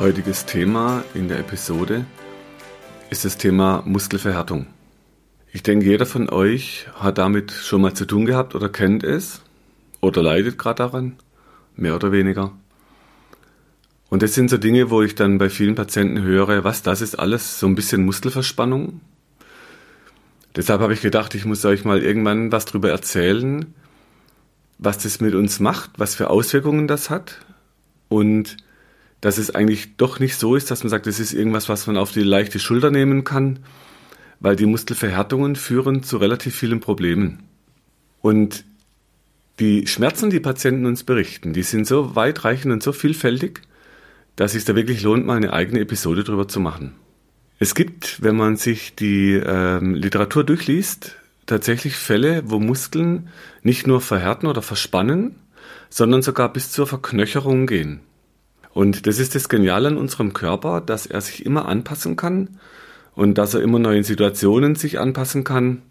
Heutiges Thema in der Episode ist das Thema Muskelverhärtung. Ich denke, jeder von euch hat damit schon mal zu tun gehabt oder kennt es oder leidet gerade daran, mehr oder weniger. Und das sind so Dinge, wo ich dann bei vielen Patienten höre, was das ist alles, so ein bisschen Muskelverspannung. Deshalb habe ich gedacht, ich muss euch mal irgendwann was darüber erzählen, was das mit uns macht, was für Auswirkungen das hat und dass es eigentlich doch nicht so ist, dass man sagt, es ist irgendwas, was man auf die leichte Schulter nehmen kann, weil die Muskelverhärtungen führen zu relativ vielen Problemen. Und die Schmerzen, die Patienten uns berichten, die sind so weitreichend und so vielfältig, dass es da wirklich lohnt, mal eine eigene Episode drüber zu machen. Es gibt, wenn man sich die ähm, Literatur durchliest, tatsächlich Fälle, wo Muskeln nicht nur verhärten oder verspannen, sondern sogar bis zur Verknöcherung gehen. Und das ist das Geniale an unserem Körper, dass er sich immer anpassen kann und dass er immer neuen Situationen sich anpassen kann.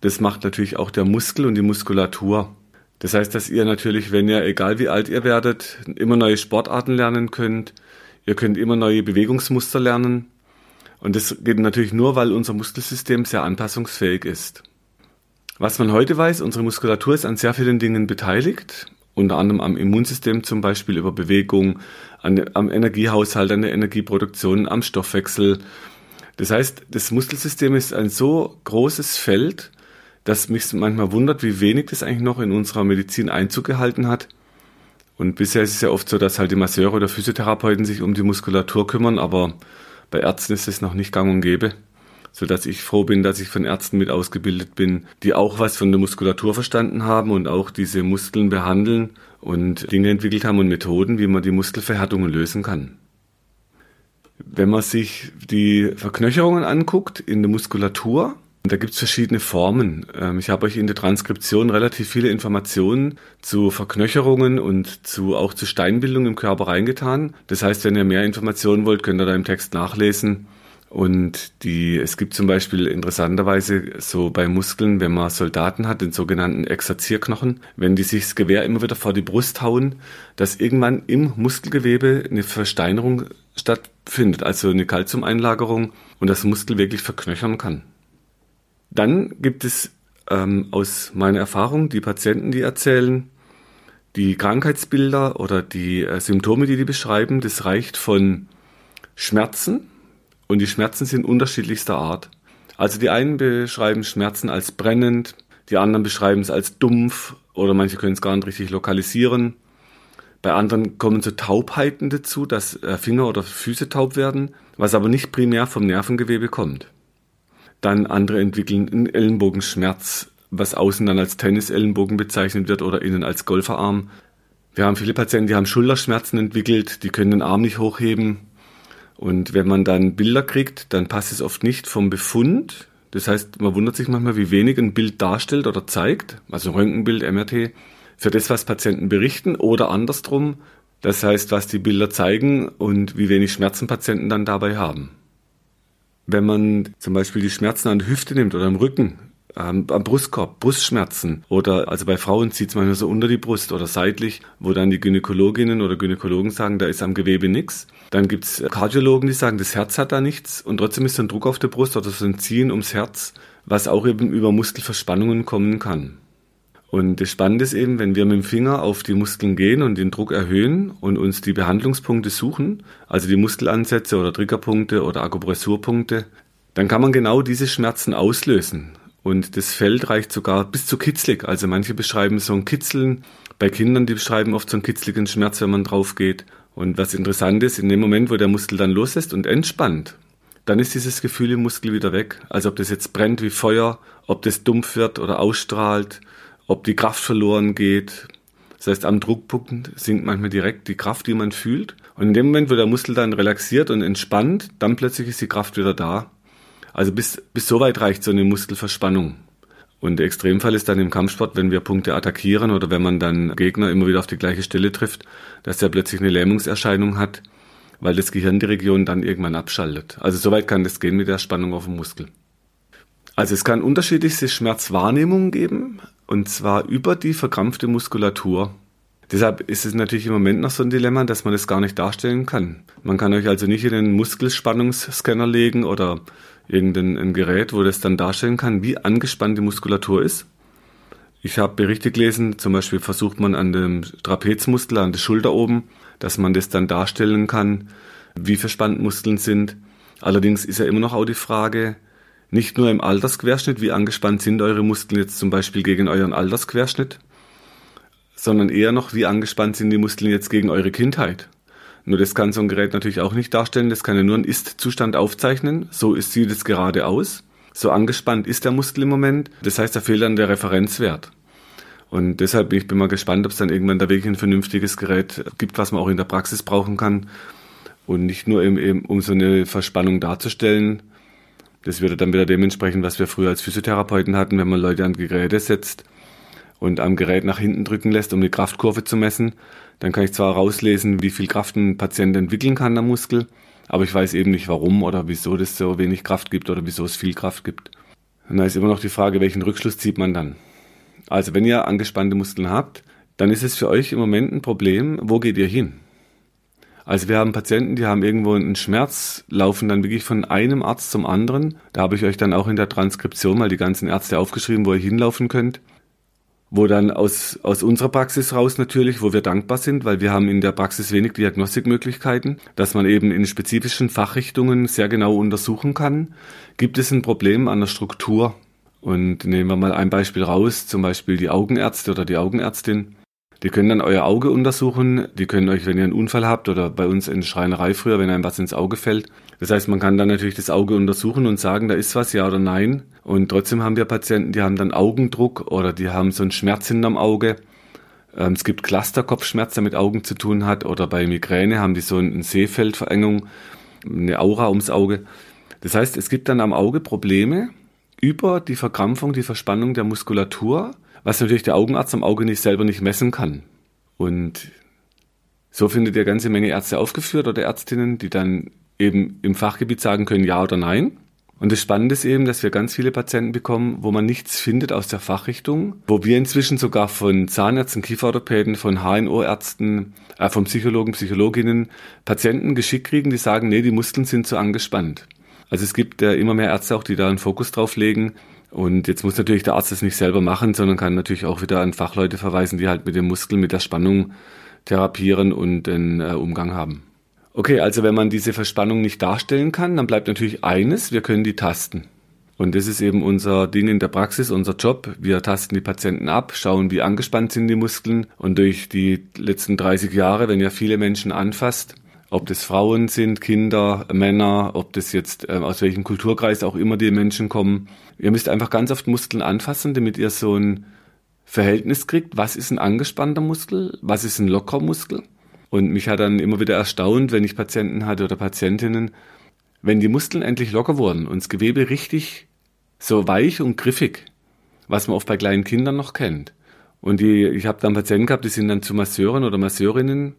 Das macht natürlich auch der Muskel und die Muskulatur. Das heißt, dass ihr natürlich, wenn ihr, egal wie alt ihr werdet, immer neue Sportarten lernen könnt. Ihr könnt immer neue Bewegungsmuster lernen. Und das geht natürlich nur, weil unser Muskelsystem sehr anpassungsfähig ist. Was man heute weiß, unsere Muskulatur ist an sehr vielen Dingen beteiligt unter anderem am Immunsystem zum Beispiel über Bewegung, an, am Energiehaushalt, an der Energieproduktion, am Stoffwechsel. Das heißt, das Muskelsystem ist ein so großes Feld, dass mich manchmal wundert, wie wenig das eigentlich noch in unserer Medizin Einzug gehalten hat. Und bisher ist es ja oft so, dass halt die Masseure oder Physiotherapeuten sich um die Muskulatur kümmern, aber bei Ärzten ist es noch nicht gang und gäbe so dass ich froh bin, dass ich von Ärzten mit ausgebildet bin, die auch was von der Muskulatur verstanden haben und auch diese Muskeln behandeln und Dinge entwickelt haben und Methoden, wie man die Muskelverhärtungen lösen kann. Wenn man sich die Verknöcherungen anguckt in der Muskulatur, da gibt es verschiedene Formen. Ähm, ich habe euch in der Transkription relativ viele Informationen zu Verknöcherungen und zu, auch zu Steinbildung im Körper reingetan. Das heißt, wenn ihr mehr Informationen wollt, könnt ihr da im Text nachlesen. Und die, es gibt zum Beispiel interessanterweise so bei Muskeln, wenn man Soldaten hat, den sogenannten Exerzierknochen, wenn die sich das Gewehr immer wieder vor die Brust hauen, dass irgendwann im Muskelgewebe eine Versteinerung stattfindet, also eine Kalziumeinlagerung und das Muskel wirklich verknöchern kann. Dann gibt es ähm, aus meiner Erfahrung die Patienten, die erzählen, die Krankheitsbilder oder die äh, Symptome, die die beschreiben, das reicht von Schmerzen, und die Schmerzen sind unterschiedlichster Art. Also die einen beschreiben Schmerzen als brennend, die anderen beschreiben es als dumpf oder manche können es gar nicht richtig lokalisieren. Bei anderen kommen so Taubheiten dazu, dass äh, Finger oder Füße taub werden, was aber nicht primär vom Nervengewebe kommt. Dann andere entwickeln einen Ellenbogenschmerz, was außen dann als Tennisellenbogen bezeichnet wird oder innen als Golferarm. Wir haben viele Patienten, die haben Schulterschmerzen entwickelt, die können den Arm nicht hochheben, und wenn man dann Bilder kriegt, dann passt es oft nicht vom Befund. Das heißt, man wundert sich manchmal, wie wenig ein Bild darstellt oder zeigt, also Röntgenbild, MRT, für das, was Patienten berichten oder andersrum. Das heißt, was die Bilder zeigen und wie wenig Schmerzen Patienten dann dabei haben. Wenn man zum Beispiel die Schmerzen an der Hüfte nimmt oder am Rücken, ähm, am Brustkorb, Brustschmerzen oder also bei Frauen zieht es manchmal so unter die Brust oder seitlich, wo dann die Gynäkologinnen oder Gynäkologen sagen, da ist am Gewebe nichts. Dann gibt es Kardiologen, die sagen, das Herz hat da nichts und trotzdem ist so ein Druck auf der Brust oder so ein Ziehen ums Herz, was auch eben über Muskelverspannungen kommen kann. Und das Spannende ist eben, wenn wir mit dem Finger auf die Muskeln gehen und den Druck erhöhen und uns die Behandlungspunkte suchen, also die Muskelansätze oder Triggerpunkte oder Akupressurpunkte, dann kann man genau diese Schmerzen auslösen. Und das Feld reicht sogar bis zu kitzlig. Also manche beschreiben so ein Kitzeln. Bei Kindern, die beschreiben oft so einen kitzligen Schmerz, wenn man drauf geht. Und was interessant ist, in dem Moment, wo der Muskel dann loslässt und entspannt, dann ist dieses Gefühl im Muskel wieder weg. Also ob das jetzt brennt wie Feuer, ob das dumpf wird oder ausstrahlt, ob die Kraft verloren geht, Das heißt, am Druckpunkt sinkt manchmal direkt die Kraft, die man fühlt. Und in dem Moment, wo der Muskel dann relaxiert und entspannt, dann plötzlich ist die Kraft wieder da. Also bis, bis so weit reicht so eine Muskelverspannung. Und der Extremfall ist dann im Kampfsport, wenn wir Punkte attackieren oder wenn man dann Gegner immer wieder auf die gleiche Stelle trifft, dass er plötzlich eine Lähmungserscheinung hat, weil das Gehirn die Region dann irgendwann abschaltet. Also so weit kann das gehen mit der Spannung auf dem Muskel. Also es kann unterschiedlichste Schmerzwahrnehmungen geben, und zwar über die verkrampfte Muskulatur. Deshalb ist es natürlich im Moment noch so ein Dilemma, dass man das gar nicht darstellen kann. Man kann euch also nicht in den Muskelspannungsscanner legen oder irgendein Gerät, wo das dann darstellen kann, wie angespannt die Muskulatur ist. Ich habe Berichte gelesen, zum Beispiel versucht man an dem Trapezmuskel, an der Schulter oben, dass man das dann darstellen kann, wie verspannt Muskeln sind. Allerdings ist ja immer noch auch die Frage, nicht nur im Altersquerschnitt, wie angespannt sind eure Muskeln jetzt zum Beispiel gegen euren Altersquerschnitt, sondern eher noch, wie angespannt sind die Muskeln jetzt gegen eure Kindheit. Nur das kann so ein Gerät natürlich auch nicht darstellen, das kann ja nur einen Ist-Zustand aufzeichnen, so sieht es gerade aus. So angespannt ist der Muskel im Moment, das heißt, da fehlt dann der Referenzwert. Und deshalb bin ich mal gespannt, ob es dann irgendwann da wirklich ein vernünftiges Gerät gibt, was man auch in der Praxis brauchen kann. Und nicht nur eben, eben um so eine Verspannung darzustellen, das würde dann wieder dementsprechend, was wir früher als Physiotherapeuten hatten, wenn man Leute an Geräte setzt und am Gerät nach hinten drücken lässt, um die Kraftkurve zu messen. Dann kann ich zwar rauslesen, wie viel Kraft ein Patient entwickeln kann am Muskel, aber ich weiß eben nicht warum oder wieso das so wenig Kraft gibt oder wieso es viel Kraft gibt. Und da ist immer noch die Frage, welchen Rückschluss zieht man dann? Also wenn ihr angespannte Muskeln habt, dann ist es für euch im Moment ein Problem, wo geht ihr hin? Also wir haben Patienten, die haben irgendwo einen Schmerz, laufen dann wirklich von einem Arzt zum anderen. Da habe ich euch dann auch in der Transkription mal die ganzen Ärzte aufgeschrieben, wo ihr hinlaufen könnt. Wo dann aus, aus unserer Praxis raus natürlich, wo wir dankbar sind, weil wir haben in der Praxis wenig Diagnostikmöglichkeiten, dass man eben in spezifischen Fachrichtungen sehr genau untersuchen kann. Gibt es ein Problem an der Struktur? Und nehmen wir mal ein Beispiel raus, zum Beispiel die Augenärzte oder die Augenärztin. Die können dann euer Auge untersuchen. Die können euch, wenn ihr einen Unfall habt oder bei uns in der Schreinerei früher, wenn einem was ins Auge fällt. Das heißt, man kann dann natürlich das Auge untersuchen und sagen, da ist was, ja oder nein. Und trotzdem haben wir Patienten, die haben dann Augendruck oder die haben so einen Schmerz hinterm Auge. Ähm, es gibt Clusterkopfschmerz, der mit Augen zu tun hat. Oder bei Migräne haben die so eine Sehfeldverengung, eine Aura ums Auge. Das heißt, es gibt dann am Auge Probleme über die Verkrampfung, die Verspannung der Muskulatur was natürlich der Augenarzt am Auge nicht selber nicht messen kann. Und so findet ihr ganze Menge Ärzte aufgeführt oder Ärztinnen, die dann eben im Fachgebiet sagen können, ja oder nein. Und das Spannende ist eben, dass wir ganz viele Patienten bekommen, wo man nichts findet aus der Fachrichtung, wo wir inzwischen sogar von Zahnärzten, Kieferorthopäden, von HNO-Ärzten, äh, von Psychologen, Psychologinnen Patienten geschickt kriegen, die sagen, nee, die Muskeln sind zu angespannt. Also es gibt äh, immer mehr Ärzte auch, die da einen Fokus drauf legen, und jetzt muss natürlich der Arzt das nicht selber machen, sondern kann natürlich auch wieder an Fachleute verweisen, die halt mit dem Muskel, mit der Spannung therapieren und den äh, Umgang haben. Okay, also wenn man diese Verspannung nicht darstellen kann, dann bleibt natürlich eines, wir können die tasten. Und das ist eben unser Ding in der Praxis, unser Job. Wir tasten die Patienten ab, schauen, wie angespannt sind die Muskeln. Und durch die letzten 30 Jahre, wenn ihr viele Menschen anfasst, ob das Frauen sind, Kinder, Männer, ob das jetzt äh, aus welchem Kulturkreis auch immer die Menschen kommen. Ihr müsst einfach ganz oft Muskeln anfassen, damit ihr so ein Verhältnis kriegt, was ist ein angespannter Muskel, was ist ein lockerer Muskel. Und mich hat dann immer wieder erstaunt, wenn ich Patienten hatte oder Patientinnen, wenn die Muskeln endlich locker wurden und das Gewebe richtig so weich und griffig, was man oft bei kleinen Kindern noch kennt. Und die, ich habe dann Patienten gehabt, die sind dann zu Masseuren oder Masseurinnen,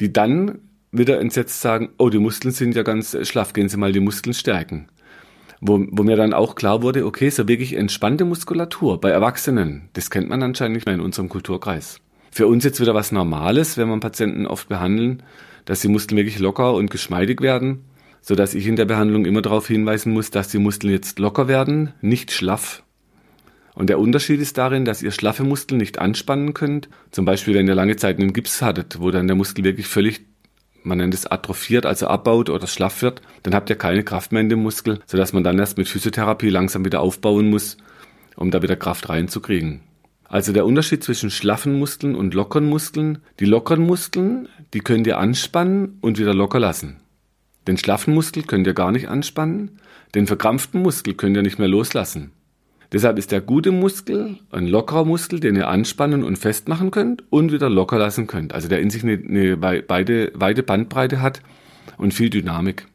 die dann wieder entsetzt sagen, oh, die Muskeln sind ja ganz schlaff, gehen Sie mal die Muskeln stärken. Wo, wo mir dann auch klar wurde, okay, so wirklich entspannte Muskulatur bei Erwachsenen, das kennt man anscheinend nicht mehr in unserem Kulturkreis. Für uns jetzt wieder was Normales, wenn man Patienten oft behandeln, dass die Muskeln wirklich locker und geschmeidig werden, so dass ich in der Behandlung immer darauf hinweisen muss, dass die Muskeln jetzt locker werden, nicht schlaff. Und der Unterschied ist darin, dass ihr schlaffe Muskeln nicht anspannen könnt. Zum Beispiel, wenn ihr lange Zeit einen Gips hattet, wo dann der Muskel wirklich völlig man nennt es atrophiert, also abbaut oder schlaff wird, dann habt ihr keine Kraft mehr in dem Muskel, sodass man dann erst mit Physiotherapie langsam wieder aufbauen muss, um da wieder Kraft reinzukriegen. Also der Unterschied zwischen schlaffen Muskeln und lockeren Muskeln. Die lockeren Muskeln, die könnt ihr anspannen und wieder locker lassen. Den schlaffen Muskel könnt ihr gar nicht anspannen, den verkrampften Muskel könnt ihr nicht mehr loslassen. Deshalb ist der gute Muskel ein lockerer Muskel, den ihr anspannen und festmachen könnt und wieder locker lassen könnt. Also der in sich eine, eine weite Bandbreite hat und viel Dynamik.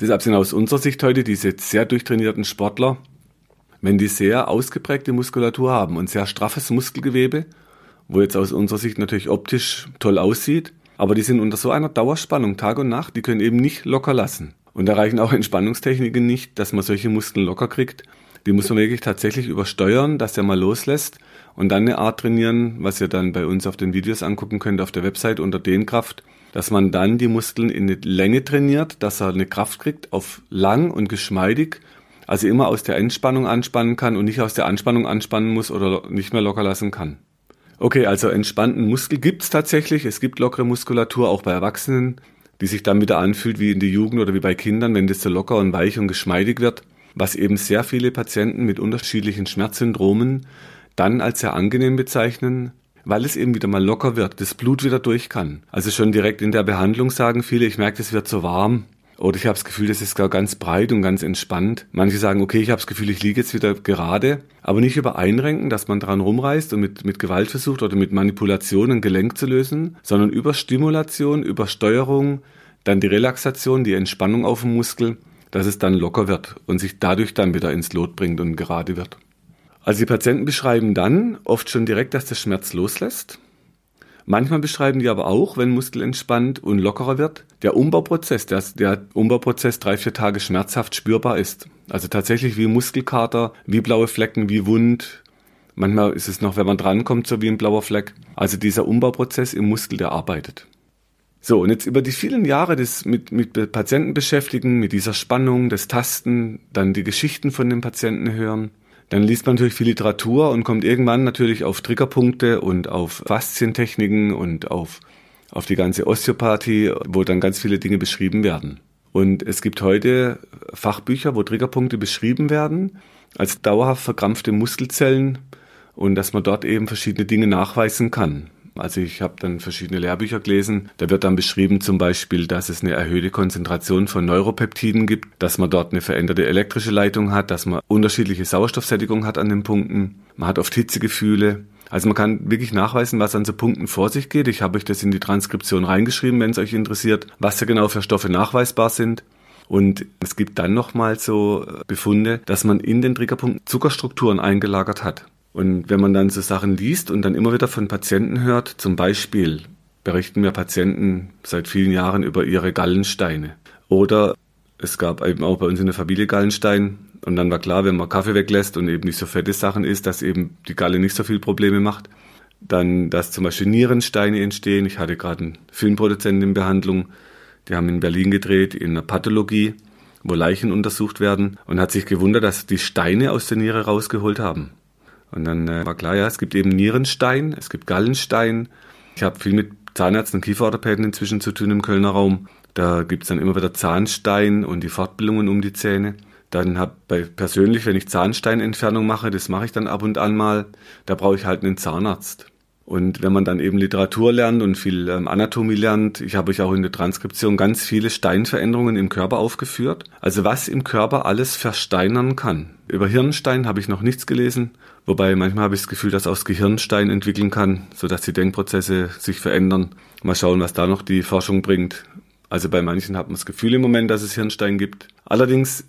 Deshalb sind aus unserer Sicht heute diese sehr durchtrainierten Sportler, wenn die sehr ausgeprägte Muskulatur haben und sehr straffes Muskelgewebe, wo jetzt aus unserer Sicht natürlich optisch toll aussieht, aber die sind unter so einer Dauerspannung Tag und Nacht, die können eben nicht locker lassen. Und da reichen auch Entspannungstechniken nicht, dass man solche Muskeln locker kriegt. Die muss man wirklich tatsächlich übersteuern, dass der mal loslässt und dann eine Art trainieren, was ihr dann bei uns auf den Videos angucken könnt auf der Website unter Dehnkraft, dass man dann die Muskeln in eine Länge trainiert, dass er eine Kraft kriegt auf lang und geschmeidig, also immer aus der Entspannung anspannen kann und nicht aus der Anspannung anspannen muss oder nicht mehr locker lassen kann. Okay, also entspannten Muskel gibt's tatsächlich. Es gibt lockere Muskulatur auch bei Erwachsenen, die sich dann wieder anfühlt wie in der Jugend oder wie bei Kindern, wenn das so locker und weich und geschmeidig wird, was eben sehr viele Patienten mit unterschiedlichen Schmerzsyndromen dann als sehr angenehm bezeichnen, weil es eben wieder mal locker wird, das Blut wieder durch kann. Also schon direkt in der Behandlung sagen viele, ich merke, es wird so warm, oder ich habe das Gefühl, das ist ganz breit und ganz entspannt. Manche sagen, okay, ich habe das Gefühl, ich liege jetzt wieder gerade, aber nicht über Einrenken, dass man dran rumreißt und mit, mit Gewalt versucht oder mit Manipulation ein Gelenk zu lösen, sondern über Stimulation, über Steuerung, dann die Relaxation, die Entspannung auf dem Muskel, dass es dann locker wird und sich dadurch dann wieder ins Lot bringt und gerade wird. Also die Patienten beschreiben dann oft schon direkt, dass der Schmerz loslässt. Manchmal beschreiben die aber auch, wenn Muskel entspannt und lockerer wird, der Umbauprozess, der, der Umbauprozess drei, vier Tage schmerzhaft spürbar ist. Also tatsächlich wie Muskelkater, wie blaue Flecken, wie Wund. Manchmal ist es noch, wenn man drankommt, so wie ein blauer Fleck. Also dieser Umbauprozess im Muskel, der arbeitet. So, und jetzt über die vielen Jahre des mit, mit Patienten beschäftigen, mit dieser Spannung, das Tasten, dann die Geschichten von den Patienten hören, dann liest man natürlich viel Literatur und kommt irgendwann natürlich auf Triggerpunkte und auf Faszientechniken und auf, auf die ganze Osteopathie, wo dann ganz viele Dinge beschrieben werden. Und es gibt heute Fachbücher, wo Triggerpunkte beschrieben werden als dauerhaft verkrampfte Muskelzellen und dass man dort eben verschiedene Dinge nachweisen kann. Also ich habe dann verschiedene Lehrbücher gelesen. Da wird dann beschrieben zum Beispiel, dass es eine erhöhte Konzentration von Neuropeptiden gibt, dass man dort eine veränderte elektrische Leitung hat, dass man unterschiedliche Sauerstoffsättigung hat an den Punkten. Man hat oft Hitzegefühle. Also man kann wirklich nachweisen, was an so Punkten vor sich geht. Ich habe euch das in die Transkription reingeschrieben, wenn es euch interessiert, was da genau für Stoffe nachweisbar sind. Und es gibt dann nochmal so Befunde, dass man in den Triggerpunkten Zuckerstrukturen eingelagert hat. Und wenn man dann so Sachen liest und dann immer wieder von Patienten hört, zum Beispiel berichten mir Patienten seit vielen Jahren über ihre Gallensteine. Oder es gab eben auch bei uns in der Familie Gallenstein. Und dann war klar, wenn man Kaffee weglässt und eben nicht so fette Sachen isst, dass eben die Galle nicht so viel Probleme macht. Dann, dass zum Beispiel Nierensteine entstehen. Ich hatte gerade einen Filmproduzenten in Behandlung. Die haben in Berlin gedreht, in einer Pathologie, wo Leichen untersucht werden und hat sich gewundert, dass die Steine aus der Niere rausgeholt haben. Und dann äh, war klar, ja, es gibt eben Nierenstein, es gibt Gallenstein. Ich habe viel mit Zahnärzten und Kieferorthopäden inzwischen zu tun im Kölner Raum. Da gibt es dann immer wieder Zahnstein und die Fortbildungen um die Zähne. Dann habe ich persönlich, wenn ich Zahnsteinentfernung mache, das mache ich dann ab und an mal, da brauche ich halt einen Zahnarzt. Und wenn man dann eben Literatur lernt und viel ähm, Anatomie lernt, ich habe euch auch in der Transkription ganz viele Steinveränderungen im Körper aufgeführt. Also was im Körper alles versteinern kann. Über Hirnstein habe ich noch nichts gelesen, wobei manchmal habe ich das Gefühl, dass aus Gehirnstein entwickeln kann, sodass die Denkprozesse sich verändern. Mal schauen, was da noch die Forschung bringt. Also bei manchen hat man das Gefühl im Moment, dass es Hirnstein gibt. Allerdings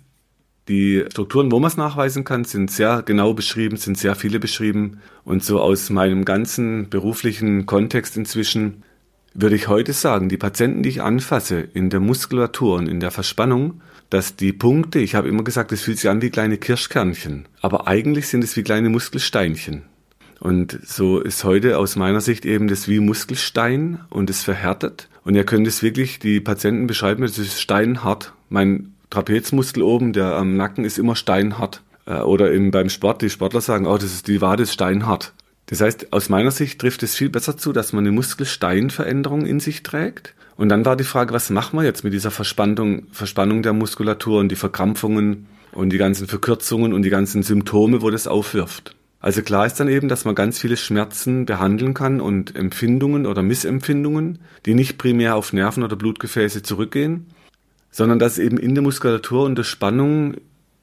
die Strukturen, wo man es nachweisen kann, sind sehr genau beschrieben, sind sehr viele beschrieben. Und so aus meinem ganzen beruflichen Kontext inzwischen würde ich heute sagen, die Patienten, die ich anfasse in der Muskulatur und in der Verspannung, dass die Punkte, ich habe immer gesagt, es fühlt sich an wie kleine Kirschkernchen, aber eigentlich sind es wie kleine Muskelsteinchen. Und so ist heute aus meiner Sicht eben das wie Muskelstein und es verhärtet. Und ihr könnt es wirklich, die Patienten beschreiben, es ist steinhart. Mein Trapezmuskel oben, der am Nacken ist immer steinhart. Äh, oder eben beim Sport, die Sportler sagen, oh, das ist die Wade ist steinhart. Das heißt, aus meiner Sicht trifft es viel besser zu, dass man eine Muskelsteinveränderung in sich trägt. Und dann war die Frage, was machen wir jetzt mit dieser Verspannung, Verspannung der Muskulatur und die Verkrampfungen und die ganzen Verkürzungen und die ganzen Symptome, wo das aufwirft. Also klar ist dann eben, dass man ganz viele Schmerzen behandeln kann und Empfindungen oder Missempfindungen, die nicht primär auf Nerven oder Blutgefäße zurückgehen, sondern dass eben in der Muskulatur und der Spannung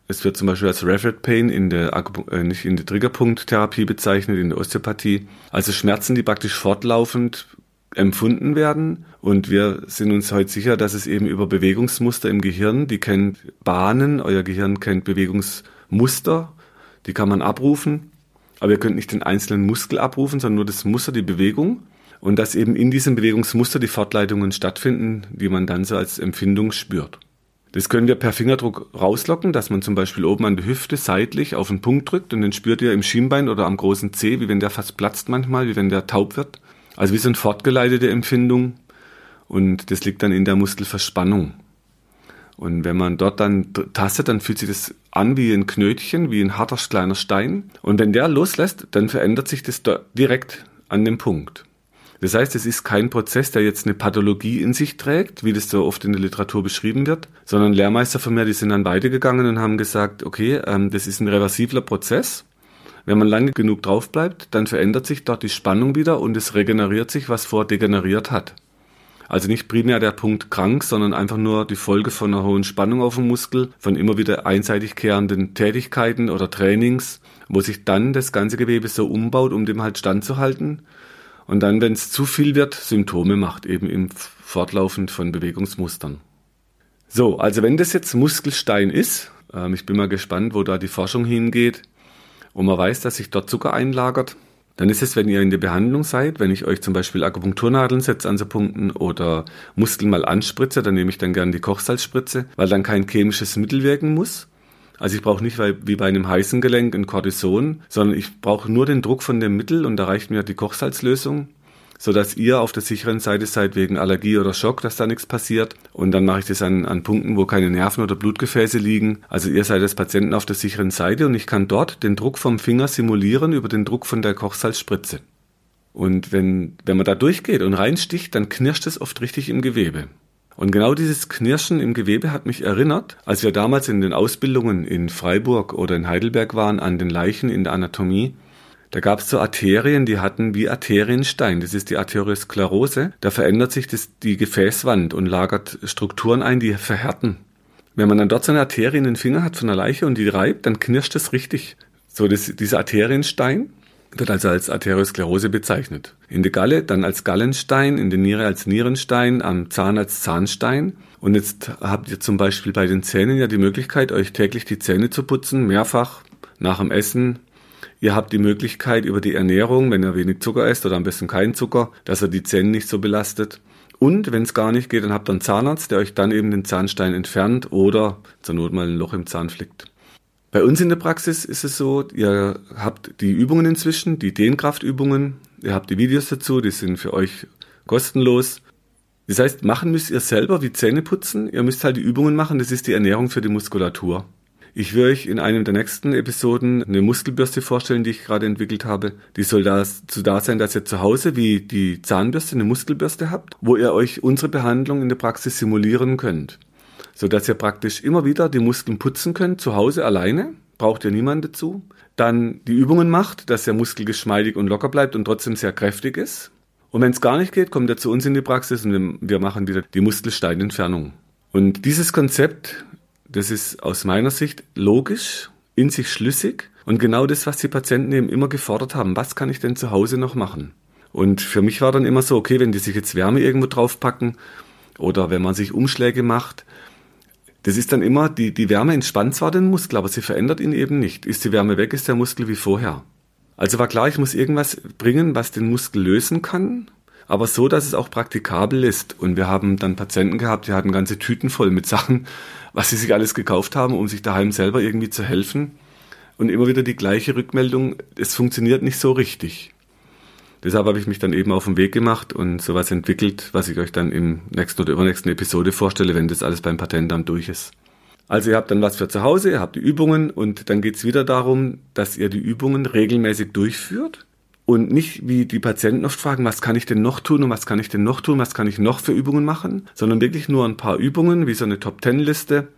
Es wird zum Beispiel als Referred Pain in der, äh, nicht in der Triggerpunkttherapie bezeichnet, in der Osteopathie. Also Schmerzen, die praktisch fortlaufend empfunden werden. Und wir sind uns heute sicher, dass es eben über Bewegungsmuster im Gehirn, die kennt Bahnen, euer Gehirn kennt Bewegungsmuster, die kann man abrufen. Aber ihr könnt nicht den einzelnen Muskel abrufen, sondern nur das Muster, die Bewegung. Und dass eben in diesem Bewegungsmuster die Fortleitungen stattfinden, die man dann so als Empfindung spürt. Das können wir per Fingerdruck rauslocken, dass man zum Beispiel oben an der Hüfte seitlich auf einen Punkt drückt und den spürt ihr im Schienbein oder am großen Zeh, wie wenn der fast platzt manchmal, wie wenn der taub wird. Also wie so eine fortgeleitete Empfindung und das liegt dann in der Muskelverspannung. Und wenn man dort dann tastet, dann fühlt sich das an wie ein Knötchen, wie ein harter kleiner Stein. Und wenn der loslässt, dann verändert sich das direkt an dem Punkt. Das heißt, es ist kein Prozess, der jetzt eine Pathologie in sich trägt, wie das so oft in der Literatur beschrieben wird, sondern Lehrmeister von mir, die sind dann weitergegangen und haben gesagt, okay, ähm, das ist ein reversibler Prozess. Wenn man lange genug drauf bleibt, dann verändert sich dort die Spannung wieder und es regeneriert sich, was vor degeneriert hat. Also nicht primär der Punkt krank, sondern einfach nur die Folge von einer hohen Spannung auf dem Muskel, von immer wieder einseitig kehrenden Tätigkeiten oder Trainings, wo sich dann das ganze Gewebe so umbaut, um dem halt standzuhalten und dann, wenn es zu viel wird, Symptome macht, eben im Fortlaufen von Bewegungsmustern. So, also wenn das jetzt Muskelstein ist, ähm, ich bin mal gespannt, wo da die Forschung hingeht, und man weiß, dass sich dort Zucker einlagert, dann ist es, wenn ihr in der Behandlung seid, wenn ich euch zum Beispiel Akupunkturnadeln setze an so Punkten oder Muskeln mal anspritze, dann nehme ich dann gerne die Kochsalzspritze, weil dann kein chemisches Mittel wirken muss, also ich brauche nicht wie bei einem heißen Gelenk ein Cortison, sondern ich brauche nur den Druck von dem Mittel und da reicht mir die Kochsalzlösung, sodass ihr auf der sicheren Seite seid wegen Allergie oder Schock, dass da nichts passiert. Und dann mache ich das an, an Punkten, wo keine Nerven oder Blutgefäße liegen. Also ihr seid als Patienten auf der sicheren Seite und ich kann dort den Druck vom Finger simulieren über den Druck von der Kochsalzspritze. Und wenn, wenn man da durchgeht und reinsticht, dann knirscht es oft richtig im Gewebe. Und genau dieses Knirschen im Gewebe hat mich erinnert, als wir damals in den Ausbildungen in Freiburg oder in Heidelberg waren, an den Leichen in der Anatomie. Da gab es so Arterien, die hatten wie Arterienstein. Das ist die Arteriosklerose. Da verändert sich das, die Gefäßwand und lagert Strukturen ein, die verhärten. Wenn man dann dort so eine Arterie in den Finger hat von der Leiche und die reibt, dann knirscht es richtig. So, das, dieser Arterienstein, wird also als Arteriosklerose bezeichnet. In der Galle dann als Gallenstein, in der Niere als Nierenstein, am Zahn als Zahnstein. Und jetzt habt ihr zum Beispiel bei den Zähnen ja die Möglichkeit, euch täglich die Zähne zu putzen, mehrfach nach dem Essen. Ihr habt die Möglichkeit über die Ernährung, wenn ihr wenig Zucker esst oder am besten keinen Zucker, dass er die Zähne nicht so belastet. Und wenn es gar nicht geht, dann habt ihr einen Zahnarzt, der euch dann eben den Zahnstein entfernt oder zur Not mal ein Loch im Zahn flickt. Bei uns in der Praxis ist es so, ihr habt die Übungen inzwischen, die Dehnkraftübungen, ihr habt die Videos dazu, die sind für euch kostenlos. Das heißt, machen müsst ihr selber wie Zähne putzen, ihr müsst halt die Übungen machen, das ist die Ernährung für die Muskulatur. Ich will euch in einem der nächsten Episoden eine Muskelbürste vorstellen, die ich gerade entwickelt habe. Die soll dazu da sein, dass ihr zu Hause wie die Zahnbürste eine Muskelbürste habt, wo ihr euch unsere Behandlung in der Praxis simulieren könnt so dass ihr praktisch immer wieder die Muskeln putzen könnt, zu Hause alleine, braucht ihr niemanden dazu. Dann die Übungen macht, dass der Muskel geschmeidig und locker bleibt und trotzdem sehr kräftig ist. Und wenn es gar nicht geht, kommt er zu uns in die Praxis und wir machen wieder die Muskelsteinentfernung. Und dieses Konzept, das ist aus meiner Sicht logisch, in sich schlüssig und genau das, was die Patienten eben immer gefordert haben. Was kann ich denn zu Hause noch machen? Und für mich war dann immer so, okay, wenn die sich jetzt Wärme irgendwo draufpacken oder wenn man sich Umschläge macht, das ist dann immer, die, die Wärme entspannt zwar den Muskel, aber sie verändert ihn eben nicht. Ist die Wärme weg, ist der Muskel wie vorher. Also war klar, ich muss irgendwas bringen, was den Muskel lösen kann, aber so, dass es auch praktikabel ist. Und wir haben dann Patienten gehabt, die hatten ganze Tüten voll mit Sachen, was sie sich alles gekauft haben, um sich daheim selber irgendwie zu helfen. Und immer wieder die gleiche Rückmeldung, es funktioniert nicht so richtig. Deshalb habe ich mich dann eben auf den Weg gemacht und sowas entwickelt, was ich euch dann im nächsten oder übernächsten Episode vorstelle, wenn das alles beim Patentamt durch ist. Also ihr habt dann was für zu Hause, ihr habt die Übungen und dann geht es wieder darum, dass ihr die Übungen regelmäßig durchführt und nicht wie die Patienten oft fragen, was kann ich denn noch tun und was kann ich denn noch tun, was kann ich noch für Übungen machen, sondern wirklich nur ein paar Übungen, wie so eine Top-Ten-Liste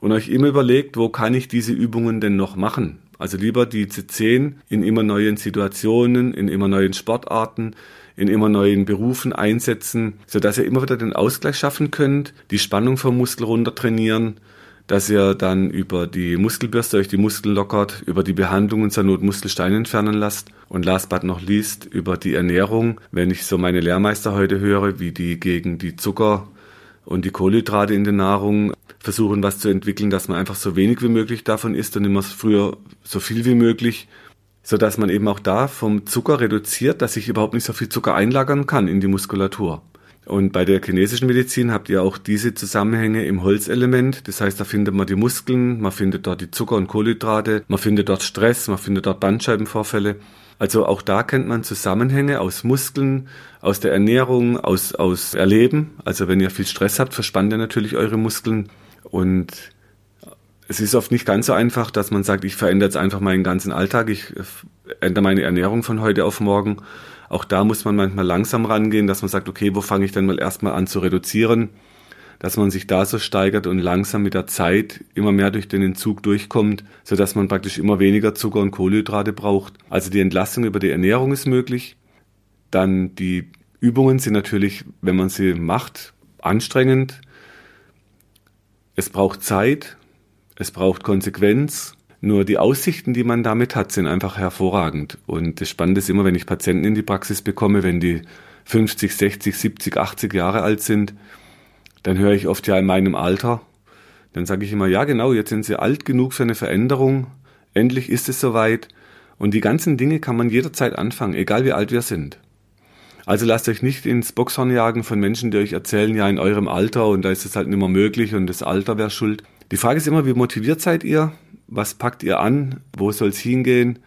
und euch immer überlegt, wo kann ich diese Übungen denn noch machen. Also lieber diese zehn in immer neuen Situationen, in immer neuen Sportarten, in immer neuen Berufen einsetzen, sodass ihr immer wieder den Ausgleich schaffen könnt, die Spannung vom Muskel runter trainieren, dass ihr dann über die Muskelbürste euch die Muskeln lockert, über die Behandlungen zur Not Muskelsteine entfernen lasst und last but not least über die Ernährung. Wenn ich so meine Lehrmeister heute höre, wie die gegen die Zucker und die Kohlenhydrate in der Nahrung versuchen, was zu entwickeln, dass man einfach so wenig wie möglich davon isst und immer früher so viel wie möglich, so dass man eben auch da vom Zucker reduziert, dass ich überhaupt nicht so viel Zucker einlagern kann in die Muskulatur. Und bei der chinesischen Medizin habt ihr auch diese Zusammenhänge im Holzelement. Das heißt, da findet man die Muskeln, man findet dort die Zucker- und Kohlenhydrate, man findet dort Stress, man findet dort Bandscheibenvorfälle. Also auch da kennt man Zusammenhänge aus Muskeln, aus der Ernährung, aus, aus Erleben. Also wenn ihr viel Stress habt, verspannt ihr natürlich eure Muskeln. Und es ist oft nicht ganz so einfach, dass man sagt, ich verändere jetzt einfach meinen ganzen Alltag, ich ändere meine Ernährung von heute auf morgen. Auch da muss man manchmal langsam rangehen, dass man sagt, okay, wo fange ich denn mal erstmal an zu reduzieren? Dass man sich da so steigert und langsam mit der Zeit immer mehr durch den Entzug durchkommt, so dass man praktisch immer weniger Zucker und Kohlenhydrate braucht. Also die Entlastung über die Ernährung ist möglich. Dann die Übungen sind natürlich, wenn man sie macht, anstrengend. Es braucht Zeit, es braucht Konsequenz nur die Aussichten, die man damit hat, sind einfach hervorragend. Und das Spannende ist immer, wenn ich Patienten in die Praxis bekomme, wenn die 50, 60, 70, 80 Jahre alt sind, dann höre ich oft ja in meinem Alter, dann sage ich immer, ja genau, jetzt sind sie alt genug für eine Veränderung, endlich ist es soweit. Und die ganzen Dinge kann man jederzeit anfangen, egal wie alt wir sind. Also lasst euch nicht ins Boxhorn jagen von Menschen, die euch erzählen, ja in eurem Alter und da ist es halt nicht mehr möglich und das Alter wäre schuld. Die Frage ist immer, wie motiviert seid ihr? was packt ihr an, wo soll es hingehen,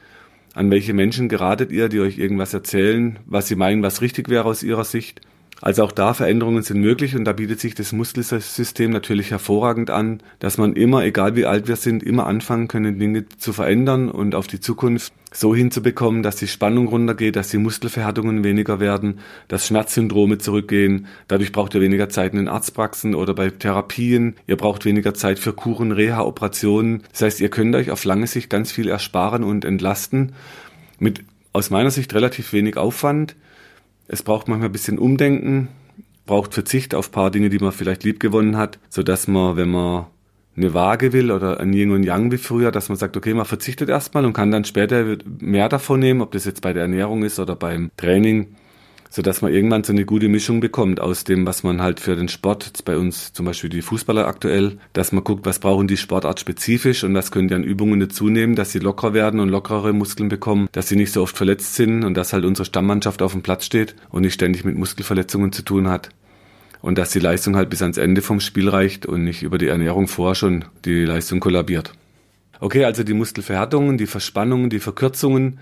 an welche Menschen geratet ihr, die euch irgendwas erzählen, was sie meinen, was richtig wäre aus ihrer Sicht. Also auch da Veränderungen sind möglich und da bietet sich das Muskelsystem natürlich hervorragend an, dass man immer, egal wie alt wir sind, immer anfangen können, Dinge zu verändern und auf die Zukunft so hinzubekommen, dass die Spannung runtergeht, dass die Muskelverhärtungen weniger werden, dass Schmerzsyndrome zurückgehen. Dadurch braucht ihr weniger Zeit in den Arztpraxen oder bei Therapien. Ihr braucht weniger Zeit für Kuren, Reha, Operationen. Das heißt, ihr könnt euch auf lange Sicht ganz viel ersparen und entlasten mit aus meiner Sicht relativ wenig Aufwand es braucht manchmal ein bisschen Umdenken, braucht Verzicht auf ein paar Dinge, die man vielleicht liebgewonnen hat, so dass man, wenn man eine Waage will oder ein Yin und Yang wie früher, dass man sagt, okay, man verzichtet erstmal und kann dann später mehr davon nehmen, ob das jetzt bei der Ernährung ist oder beim Training sodass man irgendwann so eine gute Mischung bekommt aus dem, was man halt für den Sport, jetzt bei uns zum Beispiel die Fußballer aktuell, dass man guckt, was brauchen die Sportart spezifisch und was können die an Übungen dazu nehmen, dass sie lockerer werden und lockerere Muskeln bekommen, dass sie nicht so oft verletzt sind und dass halt unsere Stammmannschaft auf dem Platz steht und nicht ständig mit Muskelverletzungen zu tun hat und dass die Leistung halt bis ans Ende vom Spiel reicht und nicht über die Ernährung vorher schon die Leistung kollabiert. Okay, also die Muskelverhärtungen, die Verspannungen, die Verkürzungen,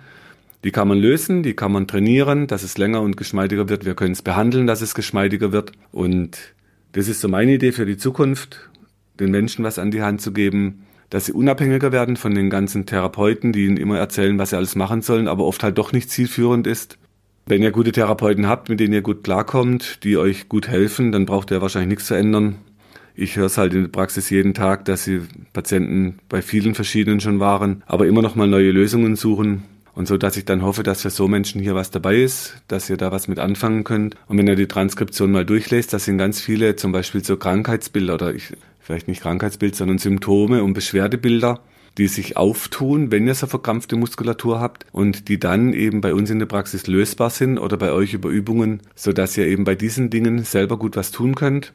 die kann man lösen, die kann man trainieren, dass es länger und geschmeidiger wird. Wir können es behandeln, dass es geschmeidiger wird. Und das ist so meine Idee für die Zukunft, den Menschen was an die Hand zu geben, dass sie unabhängiger werden von den ganzen Therapeuten, die ihnen immer erzählen, was sie alles machen sollen, aber oft halt doch nicht zielführend ist. Wenn ihr gute Therapeuten habt, mit denen ihr gut klarkommt, die euch gut helfen, dann braucht ihr wahrscheinlich nichts zu ändern. Ich höre es halt in der Praxis jeden Tag, dass sie Patienten bei vielen verschiedenen schon waren, aber immer noch mal neue Lösungen suchen. Und so, dass ich dann hoffe, dass für so Menschen hier was dabei ist, dass ihr da was mit anfangen könnt. Und wenn ihr die Transkription mal durchlest, das sind ganz viele, zum Beispiel so Krankheitsbilder oder ich, vielleicht nicht Krankheitsbild, sondern Symptome und Beschwerdebilder, die sich auftun, wenn ihr so verkrampfte Muskulatur habt und die dann eben bei uns in der Praxis lösbar sind oder bei euch über Übungen, so dass ihr eben bei diesen Dingen selber gut was tun könnt.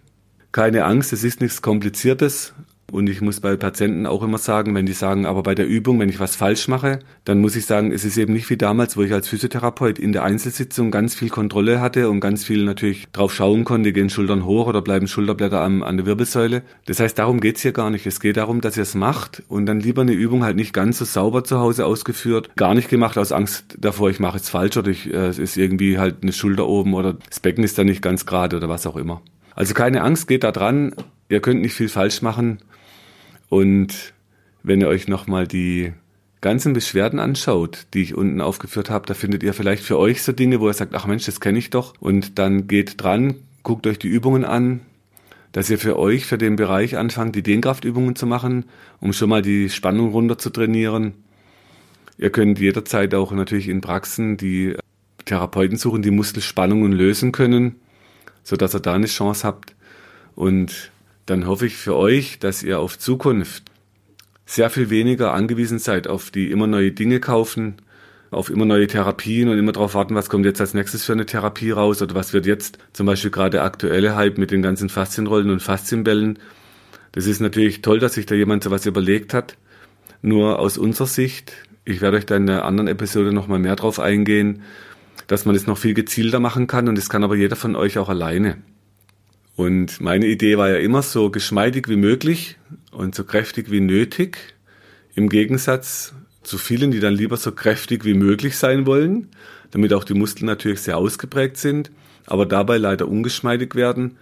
Keine Angst, es ist nichts Kompliziertes, und ich muss bei Patienten auch immer sagen, wenn die sagen, aber bei der Übung, wenn ich was falsch mache, dann muss ich sagen, es ist eben nicht wie damals, wo ich als Physiotherapeut in der Einzelsitzung ganz viel Kontrolle hatte und ganz viel natürlich drauf schauen konnte, gehen Schultern hoch oder bleiben Schulterblätter an, an der Wirbelsäule. Das heißt, darum geht's hier gar nicht. Es geht darum, dass ihr es macht und dann lieber eine Übung halt nicht ganz so sauber zu Hause ausgeführt, gar nicht gemacht aus Angst davor, ich mache es falsch oder ich, äh, es ist irgendwie halt eine Schulter oben oder das Becken ist da nicht ganz gerade oder was auch immer. Also keine Angst, geht da dran. Ihr könnt nicht viel falsch machen und wenn ihr euch nochmal die ganzen Beschwerden anschaut, die ich unten aufgeführt habe, da findet ihr vielleicht für euch so Dinge, wo ihr sagt, ach Mensch, das kenne ich doch. Und dann geht dran, guckt euch die Übungen an, dass ihr für euch, für den Bereich anfangt, die Dehnkraftübungen zu machen, um schon mal die Spannung runter zu trainieren. Ihr könnt jederzeit auch natürlich in Praxen die Therapeuten suchen, die Muskelspannungen lösen können, so dass ihr da eine Chance habt. Und dann hoffe ich für euch, dass ihr auf Zukunft sehr viel weniger angewiesen seid auf die immer neue Dinge kaufen, auf immer neue Therapien und immer darauf warten, was kommt jetzt als nächstes für eine Therapie raus oder was wird jetzt zum Beispiel gerade aktuelle Hype mit den ganzen Faszienrollen und Faszienbällen. Das ist natürlich toll, dass sich da jemand so was überlegt hat. Nur aus unserer Sicht, ich werde euch da in einer anderen Episode nochmal mehr drauf eingehen, dass man es noch viel gezielter machen kann und das kann aber jeder von euch auch alleine. Und meine Idee war ja immer so geschmeidig wie möglich und so kräftig wie nötig. Im Gegensatz zu vielen, die dann lieber so kräftig wie möglich sein wollen, damit auch die Muskeln natürlich sehr ausgeprägt sind, aber dabei leider ungeschmeidig werden,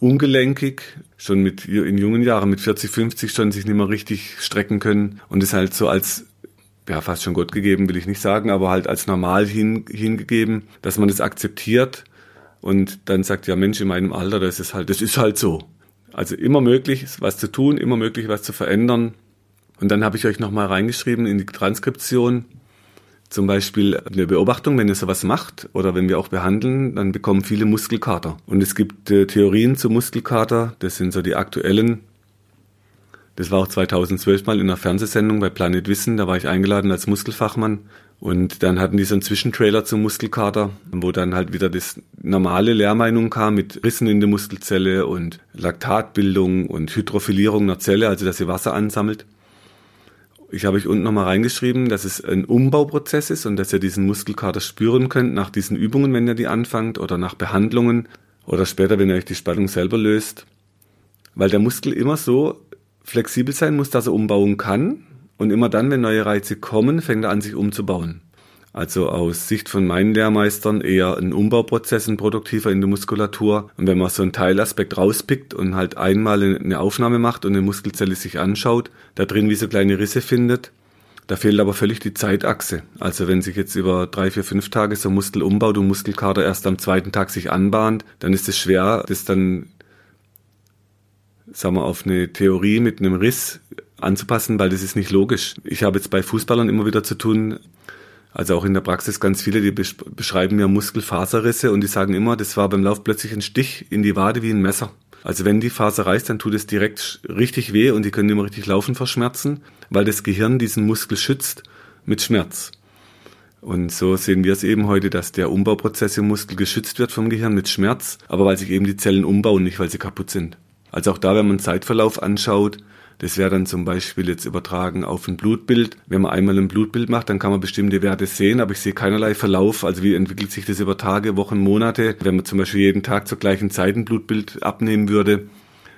ungelenkig, schon mit in jungen Jahren mit 40, 50 schon sich nicht mehr richtig strecken können und es halt so als ja, fast schon Gott gegeben, will ich nicht sagen, aber halt als normal hin, hingegeben, dass man das akzeptiert und dann sagt, ja Mensch, in meinem Alter, das ist halt, das ist halt so. Also immer möglich, was zu tun, immer möglich, was zu verändern. Und dann habe ich euch nochmal reingeschrieben in die Transkription, zum Beispiel eine Beobachtung, wenn ihr sowas macht oder wenn wir auch behandeln, dann bekommen viele Muskelkater. Und es gibt äh, Theorien zu Muskelkater, das sind so die aktuellen. Das war auch 2012 mal in einer Fernsehsendung bei Planet Wissen, da war ich eingeladen als Muskelfachmann und dann hatten die so einen Zwischentrailer zum Muskelkater, wo dann halt wieder das normale Lehrmeinung kam mit Rissen in der Muskelzelle und Laktatbildung und Hydrophilierung einer Zelle, also dass sie Wasser ansammelt. Ich habe euch unten nochmal reingeschrieben, dass es ein Umbauprozess ist und dass ihr diesen Muskelkater spüren könnt nach diesen Übungen, wenn ihr die anfangt oder nach Behandlungen oder später, wenn ihr euch die Spannung selber löst. Weil der Muskel immer so flexibel sein muss, dass er umbauen kann und immer dann, wenn neue Reize kommen, fängt er an, sich umzubauen. Also aus Sicht von meinen Lehrmeistern eher ein Umbauprozess, ein produktiver in der Muskulatur. Und wenn man so einen Teilaspekt rauspickt und halt einmal eine Aufnahme macht und eine Muskelzelle sich anschaut, da drin wie so kleine Risse findet, da fehlt aber völlig die Zeitachse. Also wenn sich jetzt über drei, vier, fünf Tage so Muskel umbaut und Muskelkater erst am zweiten Tag sich anbahnt, dann ist es schwer, das dann, sagen wir, auf eine Theorie mit einem Riss anzupassen, weil das ist nicht logisch. Ich habe jetzt bei Fußballern immer wieder zu tun, also auch in der Praxis ganz viele, die beschreiben ja Muskelfaserrisse und die sagen immer, das war beim Lauf plötzlich ein Stich in die Wade wie ein Messer. Also wenn die Faser reißt, dann tut es direkt richtig weh und die können immer richtig laufen vor Schmerzen, weil das Gehirn diesen Muskel schützt mit Schmerz. Und so sehen wir es eben heute, dass der Umbauprozess im Muskel geschützt wird vom Gehirn mit Schmerz, aber weil sich eben die Zellen umbauen, nicht weil sie kaputt sind. Also auch da, wenn man Zeitverlauf anschaut, das wäre dann zum Beispiel jetzt übertragen auf ein Blutbild. Wenn man einmal ein Blutbild macht, dann kann man bestimmte Werte sehen, aber ich sehe keinerlei Verlauf. Also wie entwickelt sich das über Tage, Wochen, Monate? Wenn man zum Beispiel jeden Tag zur gleichen Zeit ein Blutbild abnehmen würde,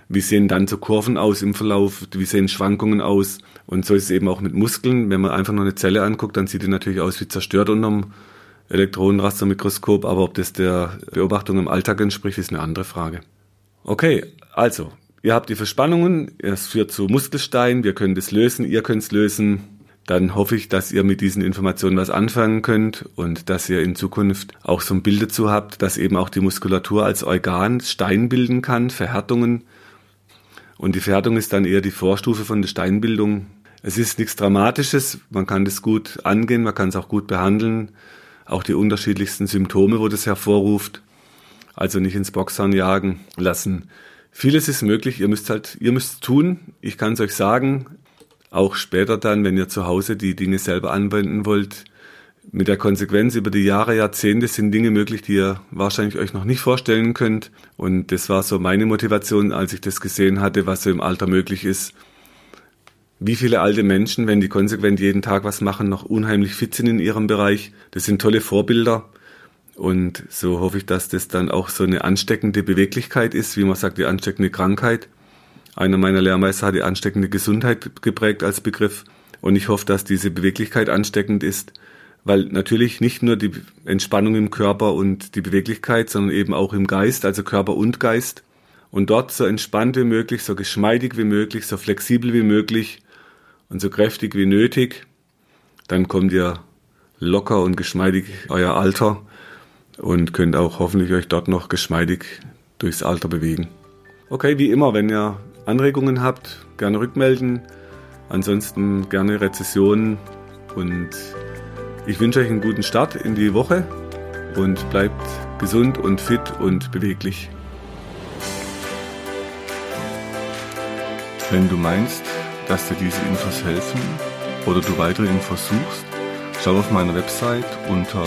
wie sehen dann so Kurven aus im Verlauf? Wie sehen Schwankungen aus? Und so ist es eben auch mit Muskeln. Wenn man einfach nur eine Zelle anguckt, dann sieht die natürlich aus wie zerstört unterm Elektronenrastermikroskop. Aber ob das der Beobachtung im Alltag entspricht, ist eine andere Frage. Okay, also Ihr habt die Verspannungen, es führt zu Muskelstein, wir können das lösen, ihr könnt es lösen. Dann hoffe ich, dass ihr mit diesen Informationen was anfangen könnt und dass ihr in Zukunft auch so ein Bild dazu habt, dass eben auch die Muskulatur als Organ Stein bilden kann, Verhärtungen. Und die Verhärtung ist dann eher die Vorstufe von der Steinbildung. Es ist nichts Dramatisches, man kann das gut angehen, man kann es auch gut behandeln. Auch die unterschiedlichsten Symptome, wo das hervorruft. Also nicht ins Boxern jagen lassen. Vieles ist möglich, ihr müsst halt, ihr müsst tun. Ich kann es euch sagen, auch später dann, wenn ihr zu Hause die Dinge selber anwenden wollt, mit der Konsequenz über die Jahre, Jahrzehnte sind Dinge möglich, die ihr wahrscheinlich euch noch nicht vorstellen könnt. Und das war so meine Motivation, als ich das gesehen hatte, was so im Alter möglich ist. Wie viele alte Menschen, wenn die konsequent jeden Tag was machen, noch unheimlich fit sind in ihrem Bereich. Das sind tolle Vorbilder. Und so hoffe ich, dass das dann auch so eine ansteckende Beweglichkeit ist, wie man sagt, die ansteckende Krankheit. Einer meiner Lehrmeister hat die ansteckende Gesundheit geprägt als Begriff. Und ich hoffe, dass diese Beweglichkeit ansteckend ist, weil natürlich nicht nur die Entspannung im Körper und die Beweglichkeit, sondern eben auch im Geist, also Körper und Geist. Und dort so entspannt wie möglich, so geschmeidig wie möglich, so flexibel wie möglich und so kräftig wie nötig. Dann kommt ihr locker und geschmeidig euer Alter und könnt auch hoffentlich euch dort noch geschmeidig durchs Alter bewegen. Okay, wie immer, wenn ihr Anregungen habt, gerne rückmelden. Ansonsten gerne Rezessionen und ich wünsche euch einen guten Start in die Woche und bleibt gesund und fit und beweglich. Wenn du meinst, dass dir diese Infos helfen oder du weitere Infos suchst, schau auf meiner Website unter